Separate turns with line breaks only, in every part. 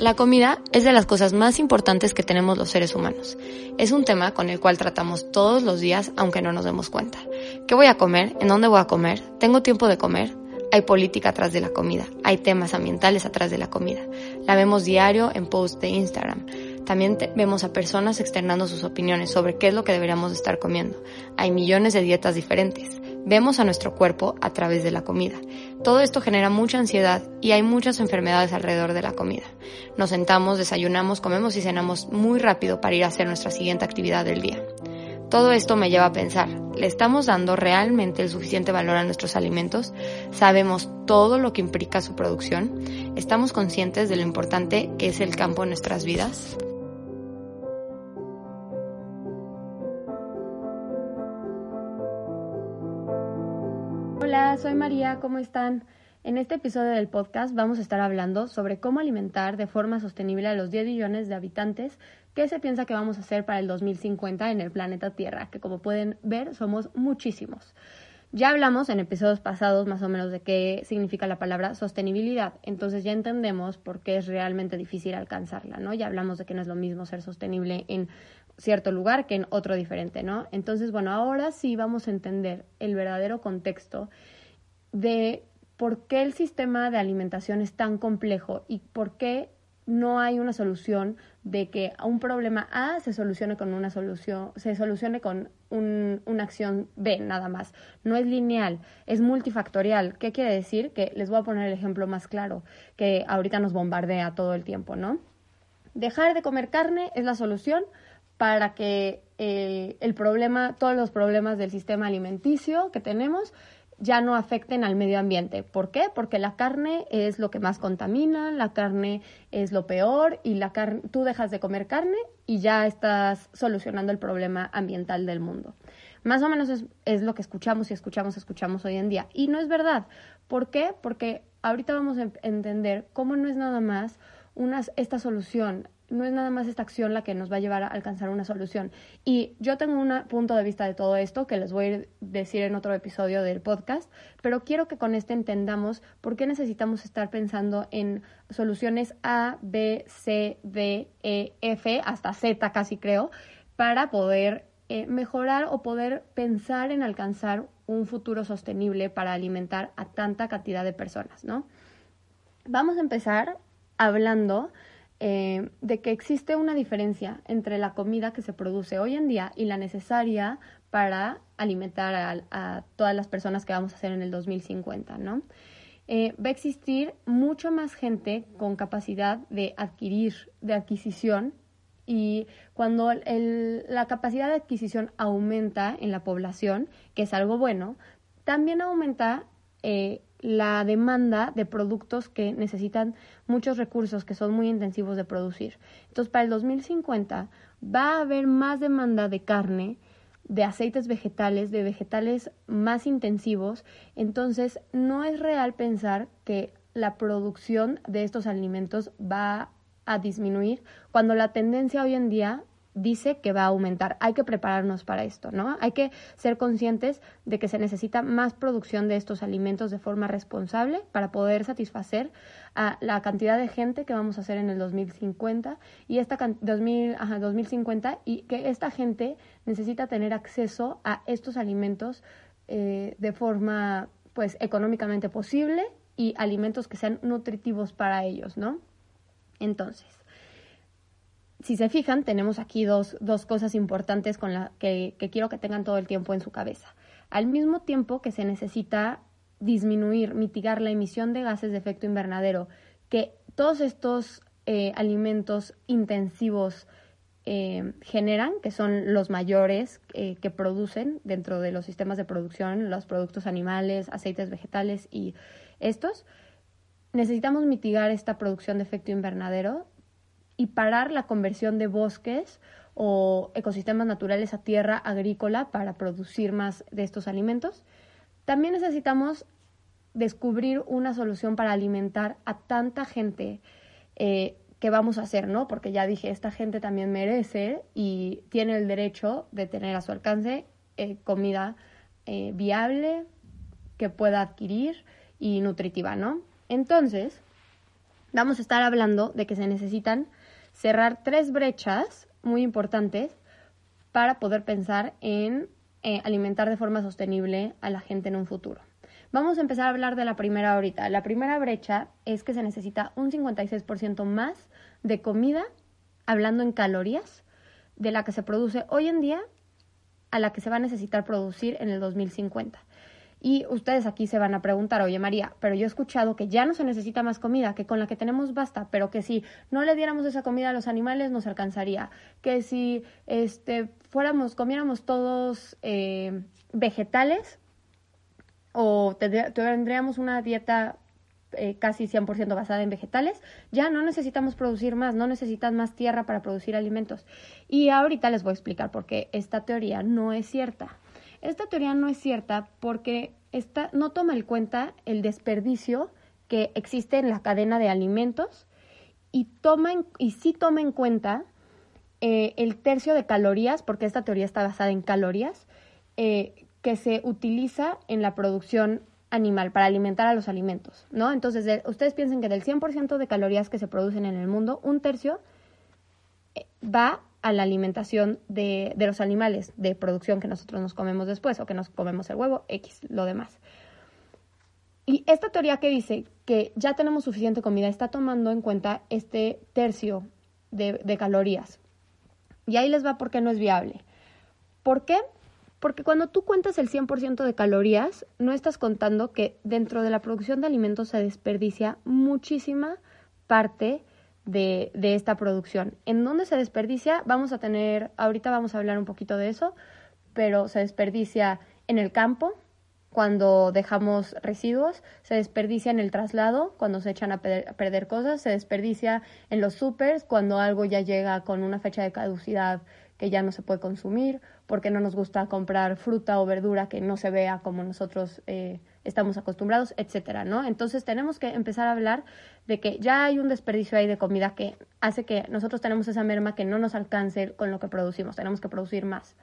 La comida es de las cosas más importantes que tenemos los seres humanos. Es un tema con el cual tratamos todos los días aunque no nos demos cuenta. ¿Qué voy a comer? ¿En dónde voy a comer? ¿Tengo tiempo de comer? Hay política atrás de la comida, hay temas ambientales atrás de la comida. La vemos diario en posts de Instagram. También vemos a personas externando sus opiniones sobre qué es lo que deberíamos estar comiendo. Hay millones de dietas diferentes. Vemos a nuestro cuerpo a través de la comida. Todo esto genera mucha ansiedad y hay muchas enfermedades alrededor de la comida. Nos sentamos, desayunamos, comemos y cenamos muy rápido para ir a hacer nuestra siguiente actividad del día. Todo esto me lleva a pensar, ¿le estamos dando realmente el suficiente valor a nuestros alimentos? ¿Sabemos todo lo que implica su producción? ¿Estamos conscientes de lo importante que es el campo en nuestras vidas? Soy María, ¿cómo están? En este episodio del podcast vamos a estar hablando sobre cómo alimentar de forma sostenible a los 10 millones de habitantes que se piensa que vamos a hacer para el 2050 en el planeta Tierra, que como pueden ver somos muchísimos. Ya hablamos en episodios pasados más o menos de qué significa la palabra sostenibilidad, entonces ya entendemos por qué es realmente difícil alcanzarla, ¿no? Ya hablamos de que no es lo mismo ser sostenible en cierto lugar que en otro diferente, ¿no? Entonces, bueno, ahora sí vamos a entender el verdadero contexto de por qué el sistema de alimentación es tan complejo y por qué no hay una solución de que un problema A se solucione con una solución, se solucione con una acción B nada más. No es lineal, es multifactorial. ¿Qué quiere decir? Que les voy a poner el ejemplo más claro, que ahorita nos bombardea todo el tiempo, ¿no? Dejar de comer carne es la solución para que el, el problema, todos los problemas del sistema alimenticio que tenemos ya no afecten al medio ambiente. ¿Por qué? Porque la carne es lo que más contamina, la carne es lo peor y la carne, tú dejas de comer carne y ya estás solucionando el problema ambiental del mundo. Más o menos es, es lo que escuchamos y escuchamos, escuchamos hoy en día. Y no es verdad. ¿Por qué? Porque ahorita vamos a entender cómo no es nada más una, esta solución no es nada más esta acción la que nos va a llevar a alcanzar una solución. Y yo tengo un punto de vista de todo esto que les voy a decir en otro episodio del podcast, pero quiero que con este entendamos por qué necesitamos estar pensando en soluciones A, B, C, D, E, F, hasta Z casi creo, para poder eh, mejorar o poder pensar en alcanzar un futuro sostenible para alimentar a tanta cantidad de personas, ¿no? Vamos a empezar hablando eh, de que existe una diferencia entre la comida que se produce hoy en día y la necesaria para alimentar a, todas las personas que vamos a hacer en el 2050, ¿no? Eh, va a existir mucho más gente con capacidad de adquirir, de adquisición, y cuando la capacidad de adquisición aumenta en la población, que es algo bueno, también aumenta eh, la demanda de productos que necesitan muchos recursos, que son muy intensivos de producir. Entonces, para el 2050 va a haber más demanda de carne, de aceites vegetales, de vegetales más intensivos. Entonces, no es real pensar que la producción de estos alimentos va a disminuir cuando la tendencia hoy en día dice que va a aumentar. Hay que prepararnos para esto, ¿no? Hay que ser conscientes de que se necesita más producción de estos alimentos de forma responsable para poder satisfacer a la cantidad de gente que vamos a hacer en el 2050 y esta 2000, 2050 y que esta gente necesita tener acceso a estos alimentos eh, de forma pues económicamente posible y alimentos que sean nutritivos para ellos, ¿no? Entonces, si se fijan, tenemos aquí dos, dos cosas importantes con la que, que, quiero que tengan todo el tiempo en su cabeza. Al mismo tiempo que se necesita disminuir, mitigar la emisión de gases de efecto invernadero, que todos estos eh, alimentos intensivos eh, generan, que son los mayores eh, que producen dentro de los sistemas de producción, los productos animales, aceites vegetales y estos, necesitamos mitigar esta producción de efecto invernadero y parar la conversión de bosques o ecosistemas naturales a tierra agrícola para producir más de estos alimentos. También necesitamos descubrir una solución para alimentar a tanta gente eh, que vamos a hacer, ¿no? Porque ya dije, esta gente también merece y tiene el derecho de tener a su alcance eh, comida eh, viable que pueda adquirir y nutritiva, ¿no? Entonces, vamos a estar hablando de que se necesitan cerrar tres brechas muy importantes para poder pensar en eh, alimentar de forma sostenible a la gente en un futuro. Vamos a empezar a hablar de la primera ahorita. La primera brecha es que se necesita un 56% más de comida, hablando en calorías, de la que se produce hoy en día a la que se va a necesitar producir en el 2050. Y ustedes aquí se van a preguntar, oye María, pero yo he escuchado que ya no se necesita más comida, que con la que tenemos basta, pero que si no le diéramos esa comida a los animales nos alcanzaría, que si este, fuéramos, comiéramos todos eh, vegetales o tendríamos una dieta eh, casi 100% basada en vegetales, ya no necesitamos producir más, no necesitan más tierra para producir alimentos. Y ahorita les voy a explicar por qué esta teoría no es cierta. Esta teoría no es cierta porque esta, no toma en cuenta el desperdicio que existe en la cadena de alimentos y, toma y sí toma en cuenta eh, el tercio de calorías, porque esta teoría está basada en calorías, eh, que se utiliza en la producción animal para alimentar a los alimentos, ¿no? Entonces, ustedes piensen que del 100% de calorías que se producen en el mundo, un tercio eh, va a la alimentación de, de, los animales de producción que nosotros nos comemos después o que nos comemos el huevo, X, lo demás. Y esta teoría que dice que ya tenemos suficiente comida está tomando en cuenta este tercio de, calorías. Y ahí les va por qué no es viable. ¿Por qué? Porque cuando tú cuentas el 100% de calorías, no estás contando que dentro de la producción de alimentos se desperdicia muchísima parte de, esta producción. ¿En dónde se desperdicia? Vamos a tener, ahorita vamos a hablar un poquito de eso, pero se desperdicia en el campo, cuando dejamos residuos, se desperdicia en el traslado, cuando se echan a perder, cosas, se desperdicia en los supers, cuando algo ya llega con una fecha de caducidad que ya no se puede consumir, porque no nos gusta comprar fruta o verdura que no se vea como nosotros eh, estamos acostumbrados, etcétera, ¿no? Entonces tenemos que empezar a hablar de que ya hay un desperdicio ahí de comida que hace que nosotros tenemos esa merma que no nos alcance con lo que producimos, tenemos que producir más.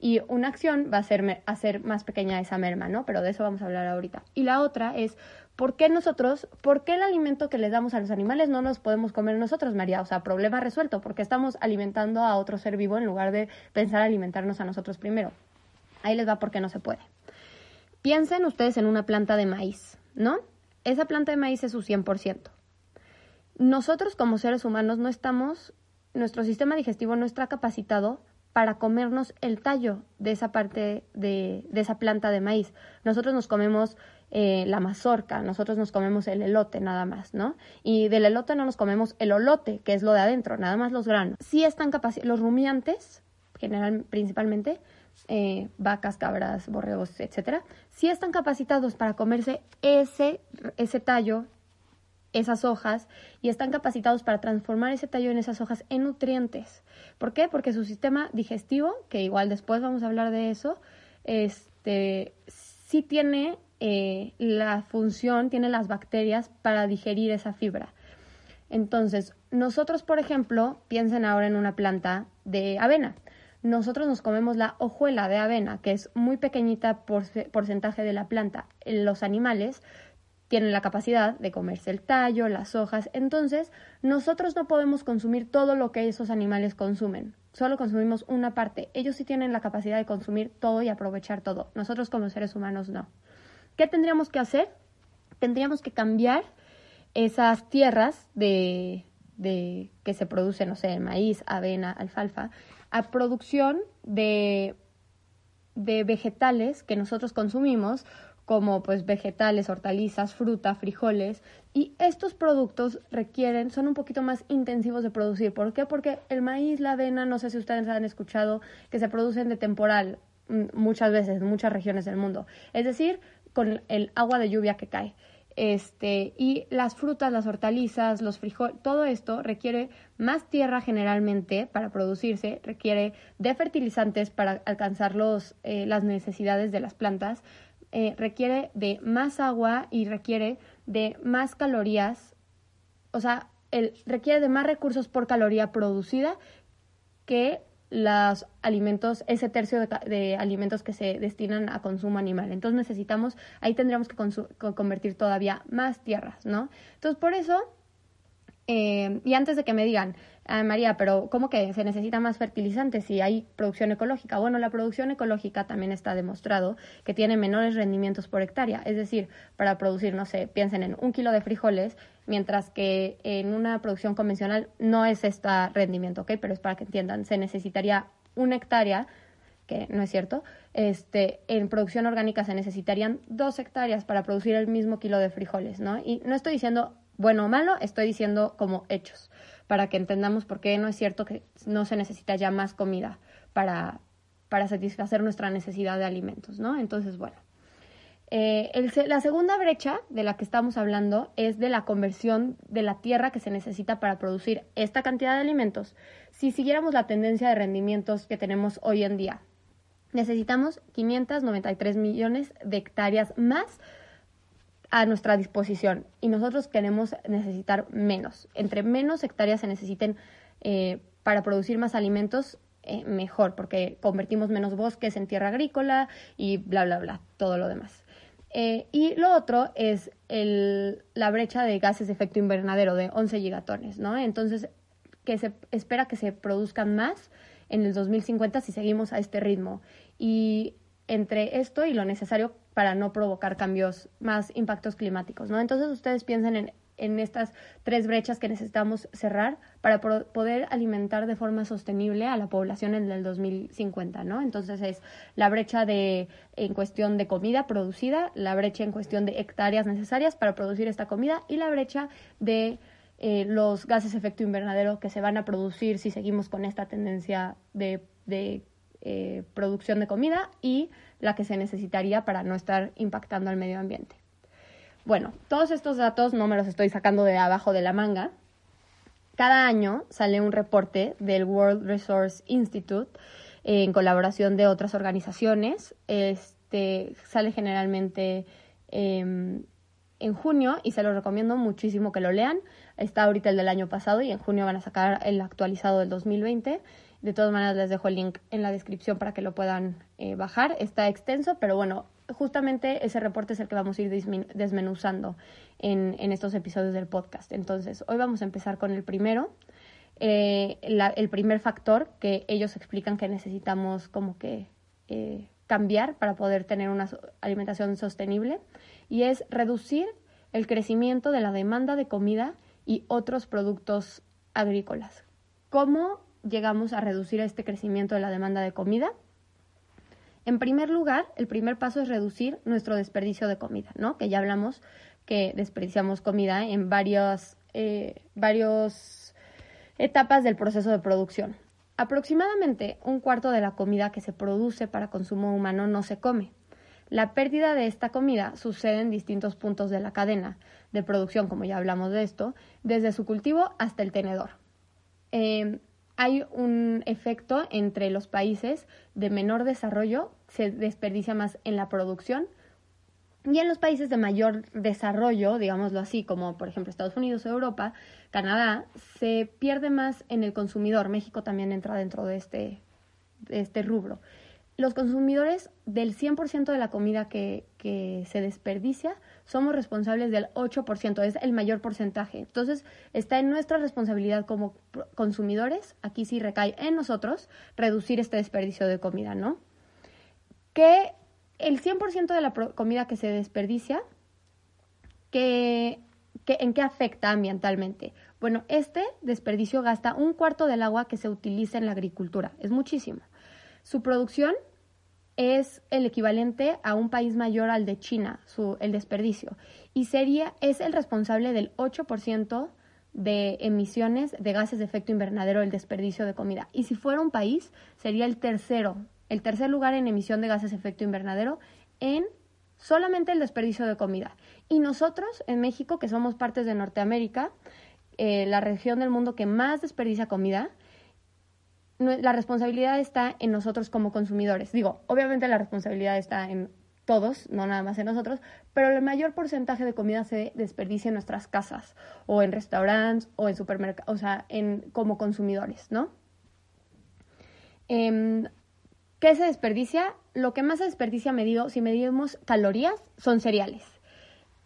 Y una acción va a ser hacer más pequeña esa merma, ¿no? Pero de eso vamos a hablar ahorita. Y la otra es, ¿por qué nosotros, por qué el alimento que les damos a los animales no nos podemos comer nosotros, María? O sea, problema resuelto, porque estamos alimentando a otro ser vivo en lugar de pensar alimentarnos a nosotros primero. Ahí les va por qué no se puede. Piensen ustedes en una planta de maíz, ¿no? Esa planta de maíz es su 100%. Nosotros como seres humanos no estamos, nuestro sistema digestivo no está capacitado para comernos el tallo de esa parte de, esa planta de maíz. Nosotros nos comemos eh, la mazorca, nosotros nos comemos el elote nada más, ¿no? Y del elote no nos comemos el olote, que es lo de adentro, nada más los granos. Sí están capacitados, los rumiantes, general, principalmente, eh, vacas, cabras, borregos, etcétera, sí están capacitados para comerse ese, ese tallo, esas hojas, y están capacitados para transformar ese tallo en esas hojas en nutrientes. ¿Por qué? Porque su sistema digestivo, que igual después vamos a hablar de eso, este, sí tiene eh, la función, tiene las bacterias para digerir esa fibra. Entonces, nosotros, por ejemplo, piensen ahora en una planta de avena nosotros nos comemos la hojuela de avena, que es muy pequeñita por porcentaje de la planta. Los animales tienen la capacidad de comerse el tallo, las hojas, entonces nosotros no podemos consumir todo lo que esos animales consumen, solo consumimos una parte. Ellos sí tienen la capacidad de consumir todo y aprovechar todo, nosotros como seres humanos no. ¿Qué tendríamos que hacer? Tendríamos que cambiar esas tierras de, de que se producen, no sé, maíz, avena, alfalfa, a producción de, de vegetales que nosotros consumimos, como pues vegetales, hortalizas, fruta, frijoles, y estos productos requieren, son un poquito más intensivos de producir. ¿Por qué? Porque el maíz, la avena, no sé si ustedes han escuchado, que se producen de temporal mm, muchas veces en muchas regiones del mundo, es decir, con el agua de lluvia que cae. Este, y las frutas, las hortalizas, los frijoles, todo esto requiere más tierra generalmente para producirse, requiere de fertilizantes para alcanzar los, eh, las necesidades de las plantas, eh, requiere de más agua y requiere de más calorías, o sea, el, requiere de más recursos por caloría producida que los alimentos, ese tercio de, alimentos que se destinan a consumo animal. Entonces necesitamos, ahí tendríamos que convertir todavía más tierras, ¿no? Entonces por eso Eh, y antes de que me digan, ah, María, pero ¿cómo que se necesita más fertilizante si hay producción ecológica? Bueno, la producción ecológica también está demostrado que tiene menores rendimientos por hectárea. Es decir, para producir, no sé, piensen en un kilo de frijoles, mientras que en una producción convencional no es este rendimiento, ¿ok? Pero es para que entiendan, se necesitaría una hectárea que no es cierto, este, en producción orgánica se necesitarían dos hectáreas para producir el mismo kilo de frijoles, ¿no? Y no estoy diciendo bueno o malo, estoy diciendo como hechos, para que entendamos por qué no es cierto que no se necesita ya más comida para, para satisfacer nuestra necesidad de alimentos, ¿no? Entonces, bueno. Eh, la segunda brecha de la que estamos hablando es de la conversión de la tierra que se necesita para producir esta cantidad de alimentos. Si siguiéramos la tendencia de rendimientos que tenemos hoy en día, necesitamos 593 millones de hectáreas más a nuestra disposición y nosotros queremos necesitar menos. Entre menos hectáreas se necesiten eh, para producir más alimentos, eh, mejor, porque convertimos menos bosques en tierra agrícola y bla, bla, bla, todo lo demás. Eh, y lo otro es el, la brecha de gases de efecto invernadero de 11 gigatones, ¿no? Entonces, que se espera que se produzcan más en el 2050 si seguimos a este ritmo. Y entre esto y lo necesario para no provocar cambios, más impactos climáticos, ¿no? Entonces ustedes piensen en, en estas tres brechas que necesitamos cerrar para poder alimentar de forma sostenible a la población en el 2050, ¿no? Entonces es la brecha de en cuestión de comida producida, la brecha en cuestión de hectáreas necesarias para producir esta comida y la brecha de eh, los gases efecto invernadero que se van a producir si seguimos con esta tendencia de, eh, producción de comida y la que se necesitaría para no estar impactando al medio ambiente. Bueno, todos estos datos no me los estoy sacando de abajo de la manga. Cada año sale un reporte del World Resource Institute en colaboración de otras organizaciones. Este sale generalmente em, en junio y se lo recomiendo muchísimo que lo lean. Está ahorita el del año pasado y en junio van a sacar el actualizado del 2020. De todas maneras les dejo el link en la descripción para que lo puedan eh, bajar. Está extenso, pero bueno, justamente ese reporte es el que vamos a ir desmenuzando en, estos episodios del podcast. Entonces, hoy vamos a empezar con el primero. Eh, el primer factor que ellos explican que necesitamos como que eh, cambiar para poder tener una alimentación sostenible y es reducir el crecimiento de la demanda de comida y otros productos agrícolas. ¿Cómo llegamos a reducir este crecimiento de la demanda de comida? En primer lugar, el primer paso es reducir nuestro desperdicio de comida, ¿no? Que ya hablamos que desperdiciamos comida en varias eh, etapas del proceso de producción. Aproximadamente un cuarto de la comida que se produce para consumo humano no se come. La pérdida de esta comida sucede en distintos puntos de la cadena de producción, como ya hablamos de esto, desde su cultivo hasta el tenedor. Em, hay un efecto entre los países de menor desarrollo, se desperdicia más en la producción, y en los países de mayor desarrollo, digámoslo así, como por ejemplo Estados Unidos, Europa, Canadá, se pierde más en el consumidor. México también entra dentro de este, de este rubro. Los consumidores del 100% de la comida que, que se desperdicia somos responsables del 8%, es el mayor porcentaje. Entonces, está en nuestra responsabilidad como consumidores, aquí sí recae en nosotros, reducir este desperdicio de comida, ¿no? Que el 100% de la comida que se desperdicia, que, ¿en qué afecta ambientalmente? Bueno, este desperdicio gasta un cuarto del agua que se utiliza en la agricultura, es muchísimo. Su producción es el equivalente a un país mayor al de China, su, el desperdicio, y sería, es el responsable del 8% de emisiones de gases de efecto invernadero el desperdicio de comida. Y si fuera un país, sería el tercero el tercer lugar en emisión de gases de efecto invernadero en solamente el desperdicio de comida. Y nosotros en México, que somos partes de Norteamérica, eh, la región del mundo que más desperdicia comida, la responsabilidad está en nosotros como consumidores. Digo, obviamente la responsabilidad está en todos, no nada más en nosotros, pero el mayor porcentaje de comida se desperdicia en nuestras casas o en restaurantes o en supermercados, o sea, en, como consumidores, ¿no? Em, ¿Qué se desperdicia? Lo que más se desperdicia medido, si medimos calorías, son cereales.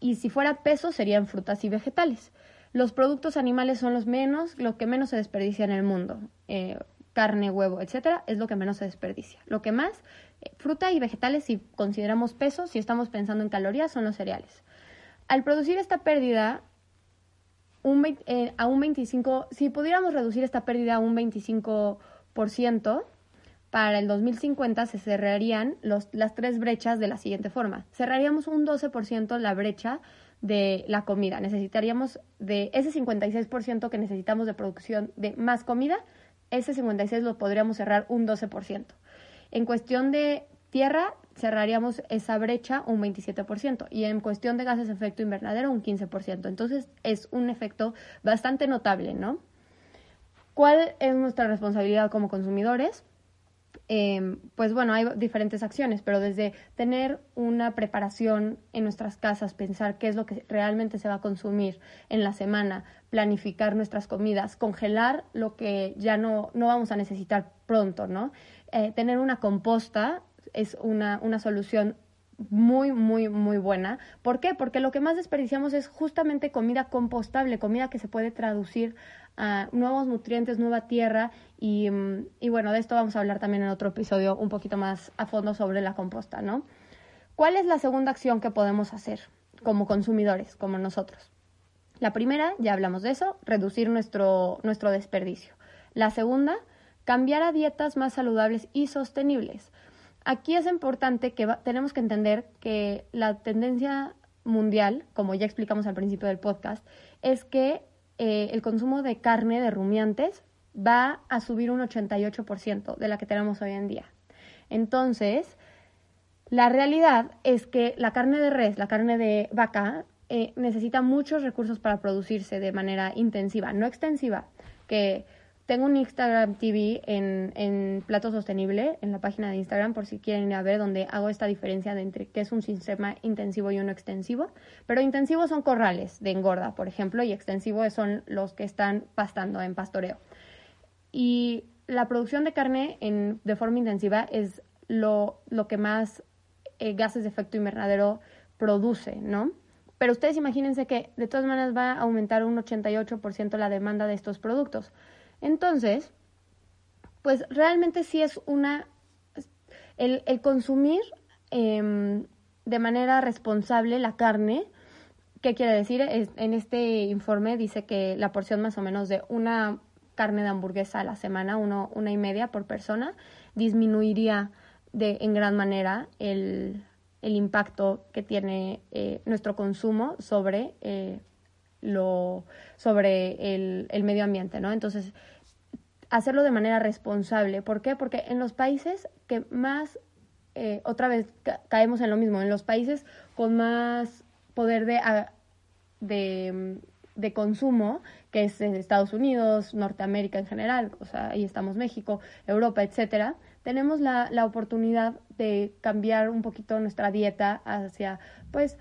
Y si fuera peso, serían frutas y vegetales. los productos animales son los menos, lo que menos se desperdicia en el mundo. Eh, carne, huevo, etcétera, es lo que menos se desperdicia. Lo que más, eh, fruta y vegetales, si consideramos peso, si estamos pensando en calorías, son los cereales. Al producir esta pérdida, un, eh, a un 25, si pudiéramos reducir esta pérdida a un 25%, para el 2050 se cerrarían los, las tres brechas de la siguiente forma. Cerraríamos un 12% la brecha de la comida. Necesitaríamos de ese 56% que necesitamos de producción de más comida, ese 56 lo podríamos cerrar un 12%. En cuestión de tierra, cerraríamos esa brecha un 27% y en cuestión de gases de efecto invernadero un 15%. Entonces es un efecto bastante notable, ¿no? ¿Cuál es nuestra responsabilidad como consumidores? Em, pues bueno, hay diferentes acciones, pero desde tener una preparación en nuestras casas, pensar qué es lo que realmente se va a consumir en la semana, planificar nuestras comidas, congelar lo que ya no, no vamos a necesitar pronto, ¿no? Eh, tener una composta es una, una solución muy, muy, muy buena. ¿Por qué? Porque lo que más desperdiciamos es justamente comida compostable, comida que se puede traducir nuevos nutrientes, nueva tierra y, mm, y, bueno, de esto vamos a hablar también en otro episodio un poquito más a fondo sobre la composta, ¿no? ¿Cuál es la segunda acción que podemos hacer como consumidores, como nosotros? La primera, ya hablamos de eso, reducir nuestro, nuestro desperdicio. La segunda, cambiar a dietas más saludables y sostenibles. Aquí es importante que tenemos que entender que la tendencia mundial, como ya explicamos al principio del podcast, es que eh, el consumo de carne de rumiantes va a subir un 88% de la que tenemos hoy en día. Entonces, la realidad es que la carne de res, la carne de vaca, eh, necesita muchos recursos para producirse de manera intensiva, no extensiva, que tengo un Instagram TV en, en Plato Sostenible, en la página de Instagram, por si quieren ir a ver, donde hago esta diferencia de entre qué es un sistema intensivo y uno extensivo. Pero intensivos son corrales de engorda, por ejemplo, y extensivos son los que están pastando en pastoreo. Y la producción de carne de forma intensiva es lo, lo que más eh, gases de efecto invernadero produce, ¿no? Pero ustedes imagínense que de todas maneras va a aumentar un 88% la demanda de estos productos. Entonces, pues realmente sí es una... El, consumir em, de manera responsable la carne, ¿qué quiere decir? en este informe dice que la porción más o menos de una carne de hamburguesa a la semana, uno, una y media por persona, disminuiría de, en gran manera el, el impacto que tiene eh, nuestro consumo sobre eh, lo sobre el, el medio ambiente, ¿no? Entonces, hacerlo de manera responsable. ¿Por qué? Porque en los países que más, eh, otra vez caemos en lo mismo, en los países con más poder de, de, de, consumo, que es Estados Unidos, Norteamérica en general, o sea, ahí estamos México, Europa, etcétera, tenemos la, la oportunidad de cambiar un poquito nuestra dieta hacia, pues,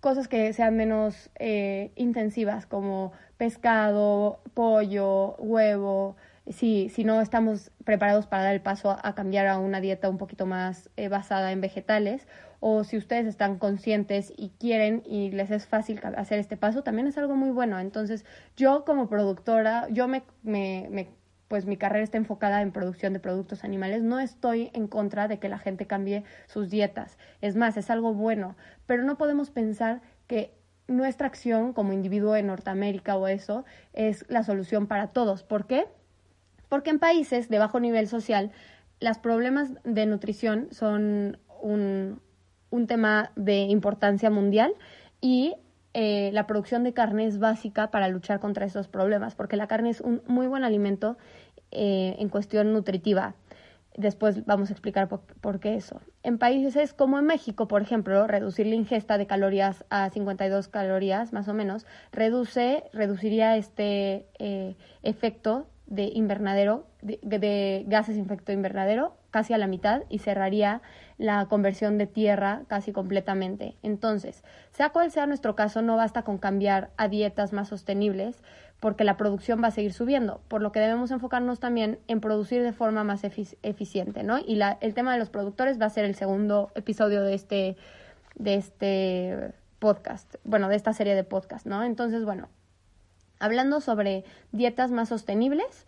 cosas que sean menos eh, intensivas como pescado, pollo, huevo, si, si no estamos preparados para dar el paso a, cambiar a una dieta un poquito más eh, basada en vegetales o si ustedes están conscientes y quieren y les es fácil hacer este paso, también es algo muy bueno. Entonces, yo como productora, yo me, me, me pues mi carrera está enfocada en producción de productos animales, no estoy en contra de que la gente cambie sus dietas. Es más, es algo bueno, pero no podemos pensar que nuestra acción como individuo en Norteamérica o eso es la solución para todos. ¿Por qué? Porque en países de bajo nivel social, los problemas de nutrición son un, un tema de importancia mundial y eh, la producción de carne es básica para luchar contra esos problemas, porque la carne es un muy buen alimento eh, en cuestión nutritiva. Después vamos a explicar por, qué eso. En países como en México, por ejemplo, reducir la ingesta de calorías a 52 calorías, más o menos, reduce, reduciría este eh, efecto de invernadero, de, gases de efecto invernadero, casi a la mitad y cerraría la conversión de tierra casi completamente. Entonces, sea cual sea nuestro caso, no basta con cambiar a dietas más sostenibles porque la producción va a seguir subiendo, por lo que debemos enfocarnos también en producir de forma más eficiente, ¿no? Y la, el tema de los productores va a ser el segundo episodio de este, de este podcast, bueno, de esta serie de podcast, ¿no? Entonces, bueno, Hablando sobre dietas más sostenibles,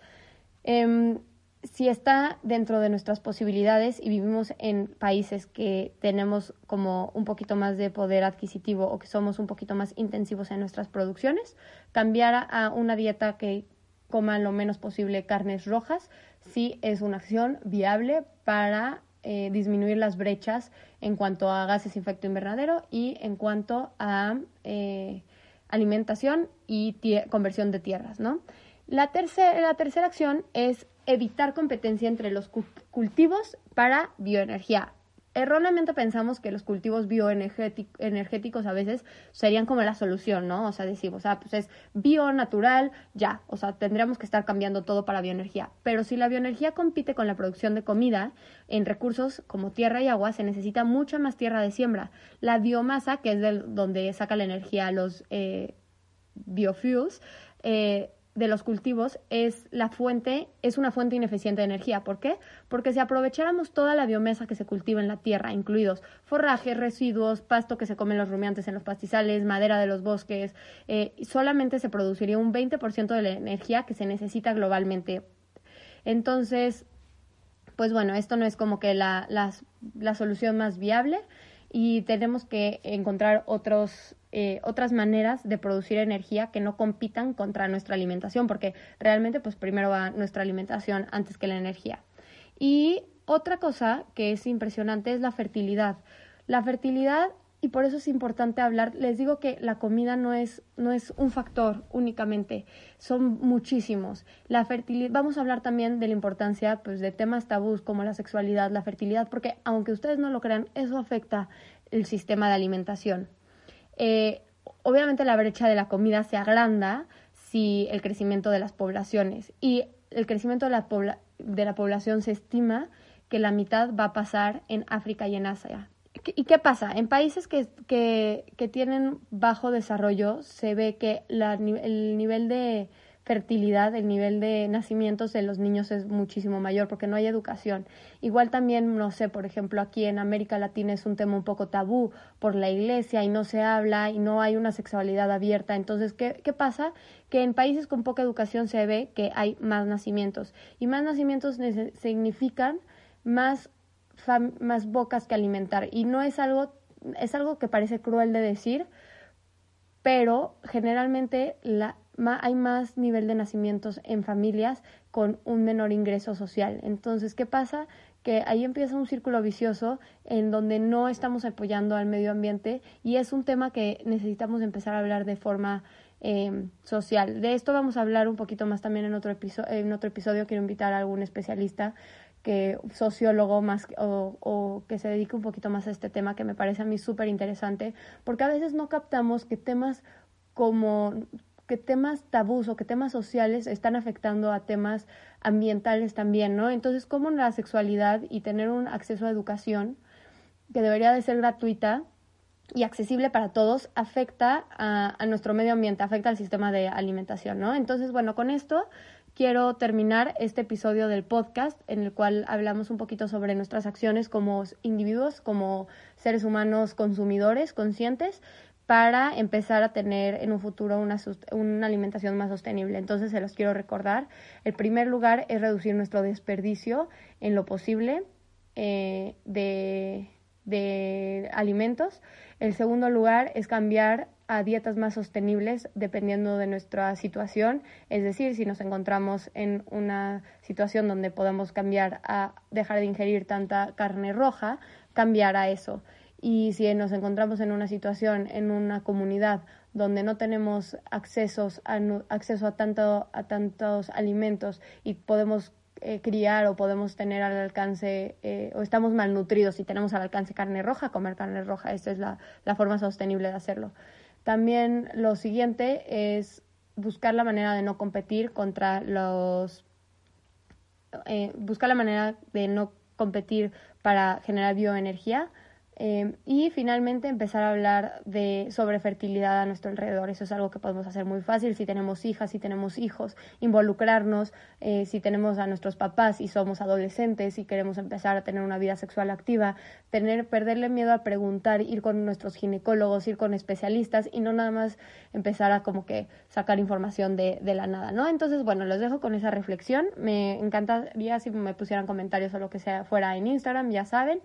em, si está dentro de nuestras posibilidades y vivimos en países que tenemos como un poquito más de poder adquisitivo o que somos un poquito más intensivos en nuestras producciones, cambiar a una dieta que coma lo menos posible carnes rojas, sí es una acción viable para eh, disminuir las brechas en cuanto a gases efecto invernadero y en cuanto a eh, alimentación y conversión de tierras, ¿no? La, la tercera acción es evitar competencia entre los cultivos para bioenergía. Erróneamente pensamos que los cultivos bioenergéticos a veces serían como la solución, ¿no? O sea, decimos, ah, pues es bio, natural, ya. O sea, tendríamos que estar cambiando todo para bioenergía. Pero si la bioenergía compite con la producción de comida en recursos como tierra y agua, se necesita mucha más tierra de siembra. La biomasa, que es de donde saca la energía los eh, biofuels, eh, de los cultivos es la fuente, es una fuente ineficiente de energía. ¿Por qué? Porque si aprovecháramos toda la biomesa que se cultiva en la tierra, incluidos forrajes, residuos, pasto que se comen los rumiantes en los pastizales, madera de los bosques, eh, solamente se produciría un 20% de la energía que se necesita globalmente. Entonces, pues bueno, esto no es como que la, la solución más viable y tenemos que encontrar otros eh, otras maneras de producir energía que no compitan contra nuestra alimentación, porque realmente pues primero va nuestra alimentación antes que la energía. Y otra cosa que es impresionante es la fertilidad. La fertilidad, y por eso es importante hablar, les digo que la comida no es, no es un factor únicamente, son muchísimos. La fertilidad, vamos a hablar también de la importancia pues, de temas tabús como la sexualidad, la fertilidad, porque aunque ustedes no lo crean, eso afecta el sistema de alimentación. Eh, obviamente la brecha de la comida se agranda si el crecimiento de las poblaciones y el crecimiento de la, de la población se estima que la mitad va a pasar en África y en Asia. ¿Y qué pasa? En países que, que, tienen bajo desarrollo se ve que el nivel de fertilidad, el nivel de nacimientos de los niños es muchísimo mayor porque no hay educación. Igual también, no sé, por ejemplo, aquí en América Latina es un tema un poco tabú por la iglesia y no se habla y no hay una sexualidad abierta. Entonces, ¿qué, qué pasa? Que en países con poca educación se ve que hay más nacimientos y más nacimientos significan más, más bocas que alimentar y no es algo, es algo que parece cruel de decir, pero generalmente la, hay más nivel de nacimientos en familias con un menor ingreso social. Entonces, ¿qué pasa? Que ahí empieza un círculo vicioso en donde no estamos apoyando al medio ambiente y es un tema que necesitamos empezar a hablar de forma eh, social. De esto vamos a hablar un poquito más también en otro, episodio, en otro episodio. Quiero invitar a algún especialista que sociólogo más o, o, que se dedique un poquito más a este tema que me parece a mí súper interesante porque a veces no captamos que temas como que temas tabús o que temas sociales están afectando a temas ambientales también, ¿no? Entonces, ¿cómo la sexualidad y tener un acceso a educación que debería de ser gratuita y accesible para todos afecta a, a nuestro medio ambiente, afecta al sistema de alimentación, ¿no? Entonces, bueno, con esto quiero terminar este episodio del podcast en el cual hablamos un poquito sobre nuestras acciones como individuos, como seres humanos consumidores conscientes, para empezar a tener en un futuro una, alimentación más sostenible. Entonces se los quiero recordar. El primer lugar es reducir nuestro desperdicio en lo posible eh, de alimentos. El segundo lugar es cambiar a dietas más sostenibles dependiendo de nuestra situación, es decir, si nos encontramos en una situación donde podemos cambiar a dejar de ingerir tanta carne roja, cambiar a eso y si nos encontramos en una situación, en una comunidad donde no tenemos accesos acceso a, tanto, a tantos alimentos y podemos eh, criar o podemos tener al alcance eh, o estamos malnutridos y tenemos al alcance carne roja, comer carne roja, esa es la forma sostenible de hacerlo. También lo siguiente es buscar la manera de no competir contra los... Eh, buscar la manera de no competir para generar bioenergía Eh, y finalmente empezar a hablar de, sobre fertilidad a nuestro alrededor. Eso es algo que podemos hacer muy fácil si tenemos hijas, si tenemos hijos, involucrarnos, eh, si tenemos a nuestros papás y somos adolescentes y queremos empezar a tener una vida sexual activa, tener, perderle miedo a preguntar, ir con nuestros ginecólogos, ir con especialistas y no nada más empezar a como que sacar información de, de la nada, ¿no? Entonces, bueno, los dejo con esa reflexión. Me encantaría si me pusieran comentarios o lo que sea fuera en Instagram, ya saben.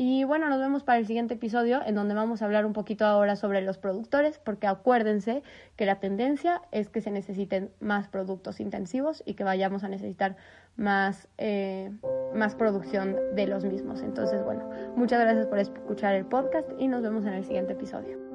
Y bueno, nos vemos para el siguiente episodio en donde vamos a hablar un poquito ahora sobre los productores, porque acuérdense que la tendencia es que se necesiten más productos intensivos y que vayamos a necesitar más, eh, más producción de los mismos. Entonces, bueno, muchas gracias por escuchar el podcast y nos vemos en el siguiente episodio.